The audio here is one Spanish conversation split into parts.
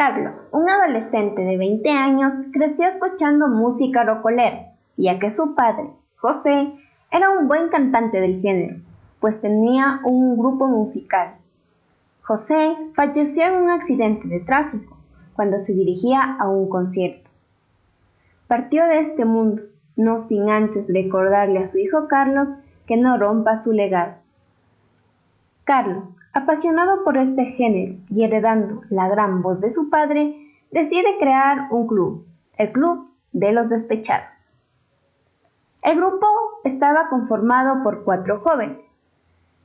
Carlos, un adolescente de 20 años, creció escuchando música rocolera, ya que su padre, José, era un buen cantante del género, pues tenía un grupo musical. José falleció en un accidente de tráfico cuando se dirigía a un concierto. Partió de este mundo, no sin antes recordarle a su hijo Carlos que no rompa su legado. Carlos, apasionado por este género y heredando la gran voz de su padre, decide crear un club, el Club de los Despechados. El grupo estaba conformado por cuatro jóvenes,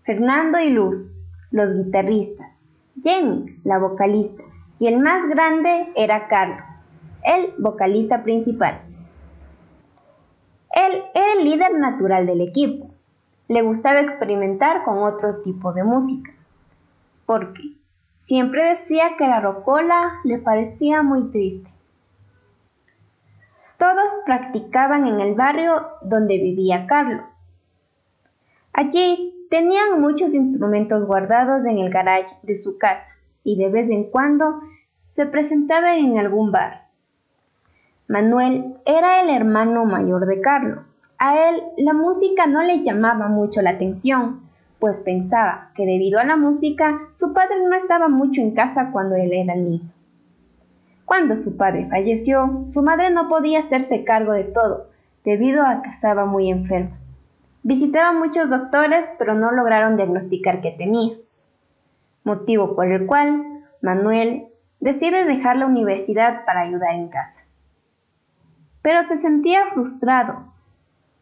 Fernando y Luz, los guitarristas, Jenny, la vocalista, y el más grande era Carlos, el vocalista principal. Él era el líder natural del equipo, le gustaba experimentar con otro tipo de música, porque siempre decía que la rocola le parecía muy triste. Todos practicaban en el barrio donde vivía Carlos. Allí tenían muchos instrumentos guardados en el garage de su casa y de vez en cuando se presentaban en algún bar. Manuel era el hermano mayor de Carlos a él la música no le llamaba mucho la atención, pues pensaba que debido a la música su padre no estaba mucho en casa cuando él era niño. Cuando su padre falleció, su madre no podía hacerse cargo de todo, debido a que estaba muy enferma. Visitaba muchos doctores, pero no lograron diagnosticar qué tenía. Motivo por el cual Manuel decide dejar la universidad para ayudar en casa. Pero se sentía frustrado,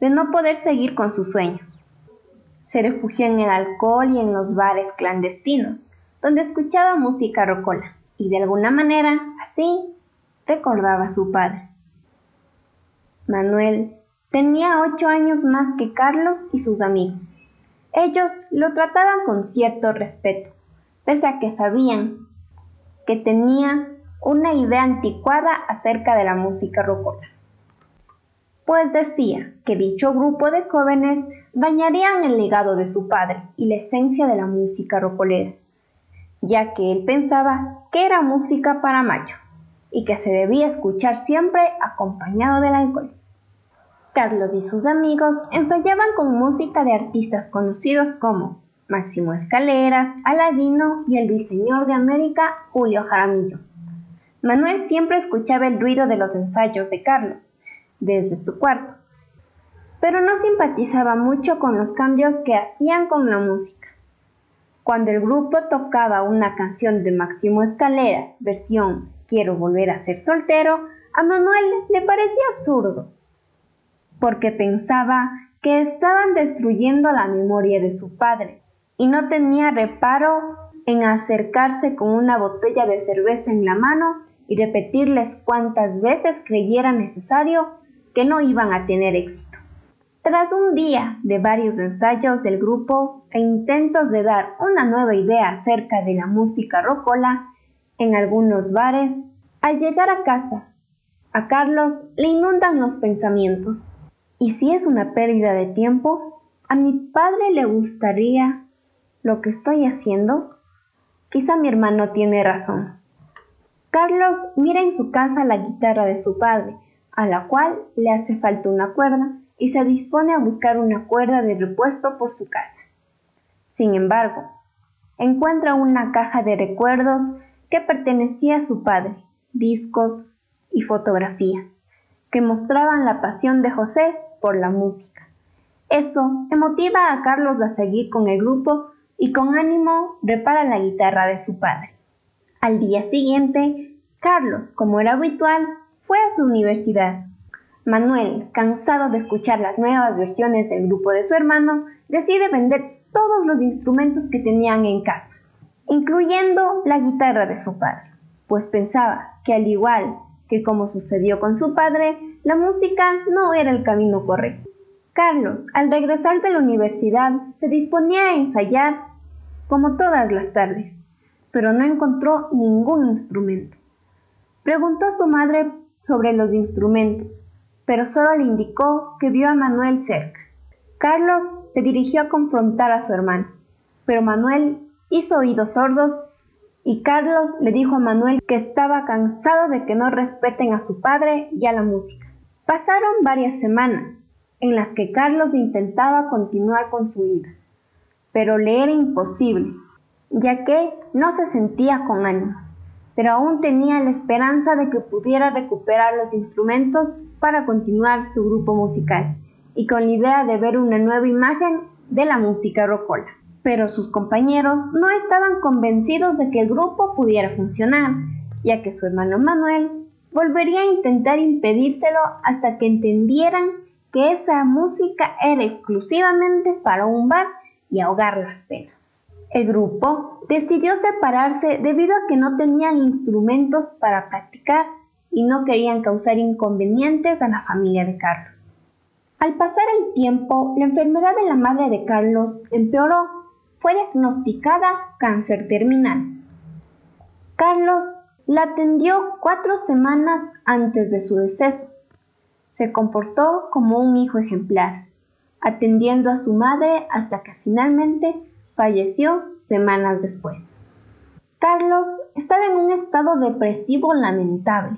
de no poder seguir con sus sueños. Se refugió en el alcohol y en los bares clandestinos, donde escuchaba música rocola, y de alguna manera, así, recordaba a su padre. Manuel tenía ocho años más que Carlos y sus amigos. Ellos lo trataban con cierto respeto, pese a que sabían que tenía una idea anticuada acerca de la música rocola pues decía que dicho grupo de jóvenes dañarían el legado de su padre y la esencia de la música rocolera, ya que él pensaba que era música para machos y que se debía escuchar siempre acompañado del alcohol. Carlos y sus amigos ensayaban con música de artistas conocidos como Máximo Escaleras, Aladino y el ruiseñor de América, Julio Jaramillo. Manuel siempre escuchaba el ruido de los ensayos de Carlos, desde su cuarto, pero no simpatizaba mucho con los cambios que hacían con la música. Cuando el grupo tocaba una canción de Máximo Escaleras, versión Quiero volver a ser soltero, a Manuel le parecía absurdo, porque pensaba que estaban destruyendo la memoria de su padre y no tenía reparo en acercarse con una botella de cerveza en la mano y repetirles cuantas veces creyera necesario que no iban a tener éxito. Tras un día de varios ensayos del grupo e intentos de dar una nueva idea acerca de la música rocola en algunos bares, al llegar a casa, a Carlos le inundan los pensamientos. ¿Y si es una pérdida de tiempo? ¿A mi padre le gustaría lo que estoy haciendo? Quizá mi hermano tiene razón. Carlos mira en su casa la guitarra de su padre a la cual le hace falta una cuerda y se dispone a buscar una cuerda de repuesto por su casa. Sin embargo, encuentra una caja de recuerdos que pertenecía a su padre, discos y fotografías, que mostraban la pasión de José por la música. Eso emotiva a Carlos a seguir con el grupo y con ánimo repara la guitarra de su padre. Al día siguiente, Carlos, como era habitual, fue a su universidad. Manuel, cansado de escuchar las nuevas versiones del grupo de su hermano, decide vender todos los instrumentos que tenían en casa, incluyendo la guitarra de su padre, pues pensaba que al igual que como sucedió con su padre, la música no era el camino correcto. Carlos, al regresar de la universidad, se disponía a ensayar como todas las tardes, pero no encontró ningún instrumento. Preguntó a su madre sobre los instrumentos, pero solo le indicó que vio a Manuel cerca. Carlos se dirigió a confrontar a su hermano, pero Manuel hizo oídos sordos y Carlos le dijo a Manuel que estaba cansado de que no respeten a su padre y a la música. Pasaron varias semanas en las que Carlos intentaba continuar con su vida, pero le era imposible, ya que no se sentía con ánimos, pero aún tenía la esperanza de que pudiera recuperar los instrumentos para continuar su grupo musical y con la idea de ver una nueva imagen de la música rocola pero sus compañeros no estaban convencidos de que el grupo pudiera funcionar, ya que su hermano Manuel volvería a intentar impedírselo hasta que entendieran que esa música era exclusivamente para un bar y ahogar las penas. El grupo decidió separarse debido a que no tenían instrumentos para practicar y no querían causar inconvenientes a la familia de Carlos. Al pasar el tiempo, la enfermedad de la madre de Carlos empeoró fue diagnosticada cáncer terminal. Carlos la atendió cuatro semanas antes de su deceso. Se comportó como un hijo ejemplar, atendiendo a su madre hasta que finalmente falleció semanas después. Carlos estaba en un estado depresivo lamentable,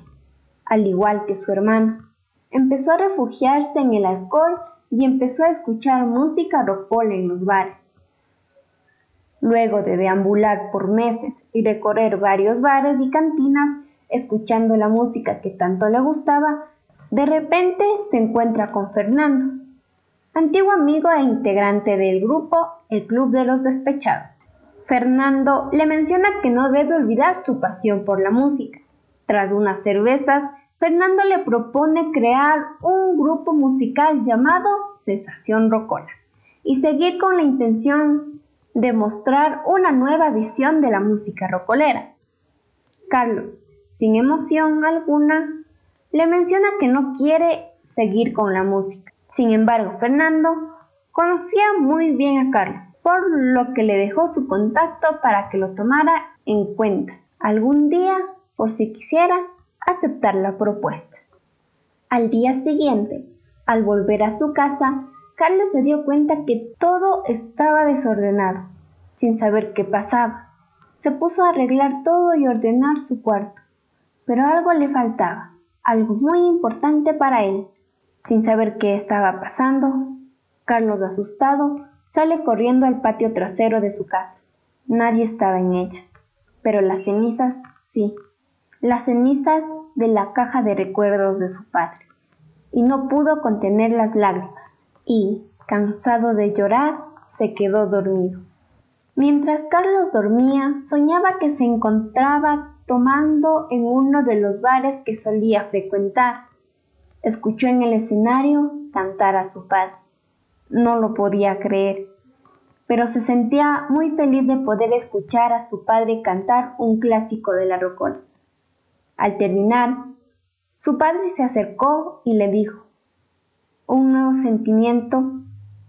al igual que su hermano. Empezó a refugiarse en el alcohol y empezó a escuchar música rocola en los bares. Luego de deambular por meses y recorrer varios bares y cantinas escuchando la música que tanto le gustaba, de repente se encuentra con Fernando, antiguo amigo e integrante del grupo El Club de los Despechados. Fernando le menciona que no debe olvidar su pasión por la música. Tras unas cervezas, Fernando le propone crear un grupo musical llamado Sensación Rocola y seguir con la intención demostrar una nueva visión de la música rocolera. Carlos, sin emoción alguna, le menciona que no quiere seguir con la música. Sin embargo, Fernando conocía muy bien a Carlos, por lo que le dejó su contacto para que lo tomara en cuenta algún día por si quisiera aceptar la propuesta. Al día siguiente, al volver a su casa, Carlos se dio cuenta que todo estaba desordenado, sin saber qué pasaba. Se puso a arreglar todo y ordenar su cuarto, pero algo le faltaba, algo muy importante para él. Sin saber qué estaba pasando, Carlos, asustado, sale corriendo al patio trasero de su casa. Nadie estaba en ella, pero las cenizas sí, las cenizas de la caja de recuerdos de su padre. Y no pudo contener las lágrimas y, cansado de llorar, se quedó dormido. Mientras Carlos dormía, soñaba que se encontraba tomando en uno de los bares que solía frecuentar. Escuchó en el escenario cantar a su padre. No lo podía creer, pero se sentía muy feliz de poder escuchar a su padre cantar un clásico de la rocola. Al terminar, su padre se acercó y le dijo, un nuevo sentimiento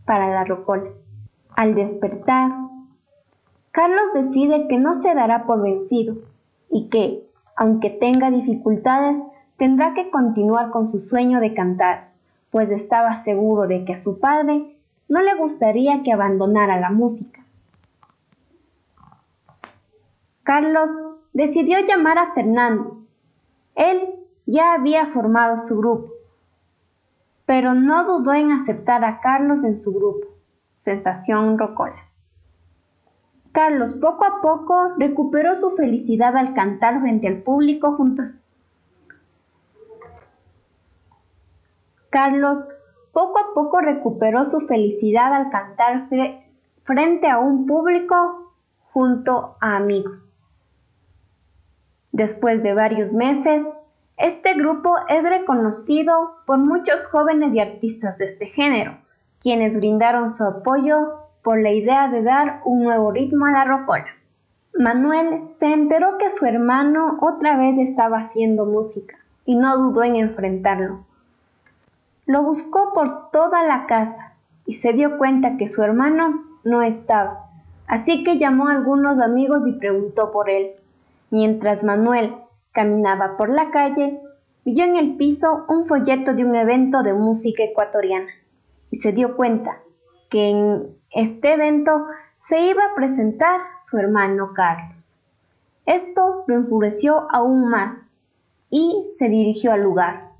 para la rocola. Al despertar, Carlos decide que no se dará por vencido y que, aunque tenga dificultades, tendrá que continuar con su sueño de cantar, pues estaba seguro de que a su padre no le gustaría que abandonara la música. Carlos decidió llamar a Fernando. Él ya había formado su grupo pero no dudó en aceptar a Carlos en su grupo, Sensación Rocola. Carlos poco a poco recuperó su felicidad al cantar frente al público juntos. Carlos poco a poco recuperó su felicidad al cantar frente a un público junto a amigos. Después de varios meses, este grupo es reconocido por muchos jóvenes y artistas de este género, quienes brindaron su apoyo por la idea de dar un nuevo ritmo a la rocola. Manuel se enteró que su hermano otra vez estaba haciendo música y no dudó en enfrentarlo. Lo buscó por toda la casa y se dio cuenta que su hermano no estaba, así que llamó a algunos amigos y preguntó por él. Mientras Manuel Caminaba por la calle, vio en el piso un folleto de un evento de música ecuatoriana y se dio cuenta que en este evento se iba a presentar su hermano Carlos. Esto lo enfureció aún más y se dirigió al lugar.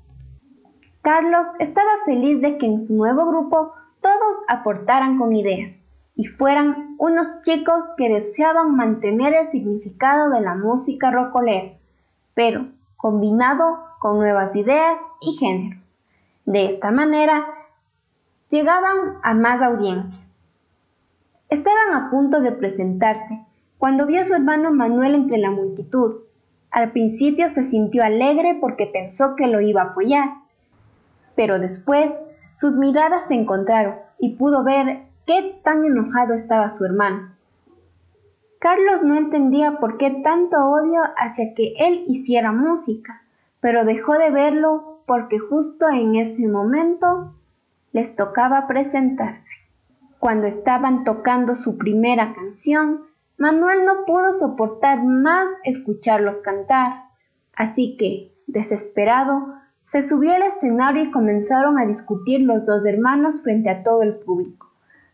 Carlos estaba feliz de que en su nuevo grupo todos aportaran con ideas y fueran unos chicos que deseaban mantener el significado de la música rocolera, pero combinado con nuevas ideas y géneros. De esta manera, llegaban a más audiencia. Estaban a punto de presentarse cuando vio a su hermano Manuel entre la multitud. Al principio se sintió alegre porque pensó que lo iba a apoyar, pero después sus miradas se encontraron y pudo ver qué tan enojado estaba su hermano. Carlos no entendía por qué tanto odio hacia que él hiciera música, pero dejó de verlo porque justo en ese momento les tocaba presentarse. Cuando estaban tocando su primera canción, Manuel no pudo soportar más escucharlos cantar, así que, desesperado, se subió al escenario y comenzaron a discutir los dos hermanos frente a todo el público,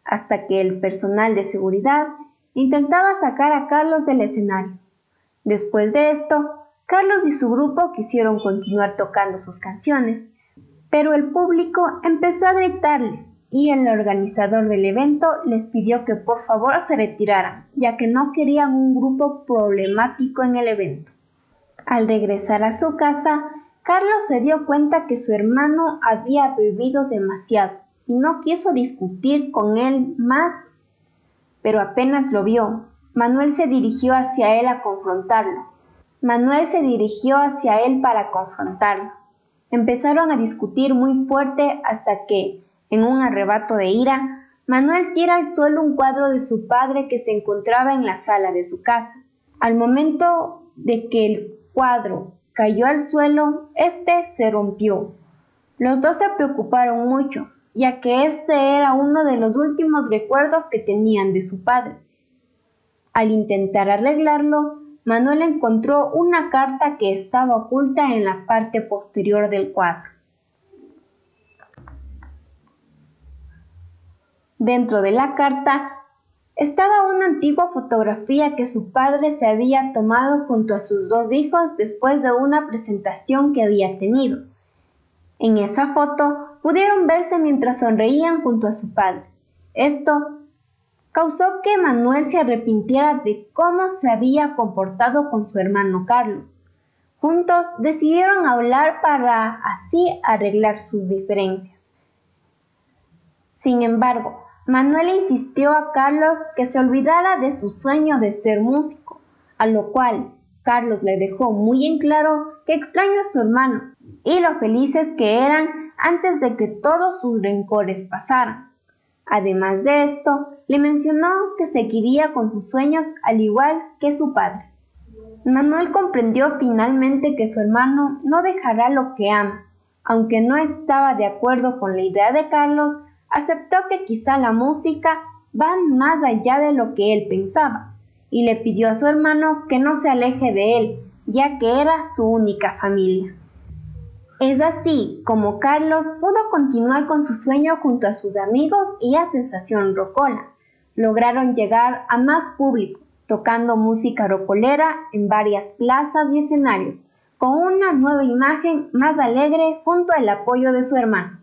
hasta que el personal de seguridad intentaba sacar a Carlos del escenario. Después de esto, Carlos y su grupo quisieron continuar tocando sus canciones, pero el público empezó a gritarles y el organizador del evento les pidió que por favor se retiraran, ya que no querían un grupo problemático en el evento. Al regresar a su casa, Carlos se dio cuenta que su hermano había bebido demasiado y no quiso discutir con él más, pero apenas lo vio, Manuel se dirigió hacia él a confrontarlo. Manuel se dirigió hacia él para confrontarlo. Empezaron a discutir muy fuerte hasta que, en un arrebato de ira, Manuel tira al suelo un cuadro de su padre que se encontraba en la sala de su casa. Al momento de que el cuadro cayó al suelo, este se rompió. Los dos se preocuparon mucho, ya que este era uno de los últimos recuerdos que tenían de su padre. Al intentar arreglarlo, Manuel encontró una carta que estaba oculta en la parte posterior del cuadro. Dentro de la carta estaba una antigua fotografía que su padre se había tomado junto a sus dos hijos después de una presentación que había tenido. En esa foto pudieron verse mientras sonreían junto a su padre. Esto causó que Manuel se arrepintiera de cómo se había comportado con su hermano Carlos. Juntos decidieron hablar para así arreglar sus diferencias. Sin embargo, Manuel insistió a Carlos que se olvidara de su sueño de ser músico, a lo cual Carlos le dejó muy en claro que extraña a su hermano y lo felices que eran antes de que todos sus rencores pasaran. Además de esto, le mencionó que seguiría con sus sueños al igual que su padre. Manuel comprendió finalmente que su hermano no dejará lo que ama. Aunque no estaba de acuerdo con la idea de Carlos, aceptó que quizá la música va más allá de lo que él pensaba, y le pidió a su hermano que no se aleje de él, ya que era su única familia. Es así como Carlos pudo continuar con su sueño junto a sus amigos y a Sensación Rocola. Lograron llegar a más público, tocando música rocolera en varias plazas y escenarios, con una nueva imagen más alegre junto al apoyo de su hermano.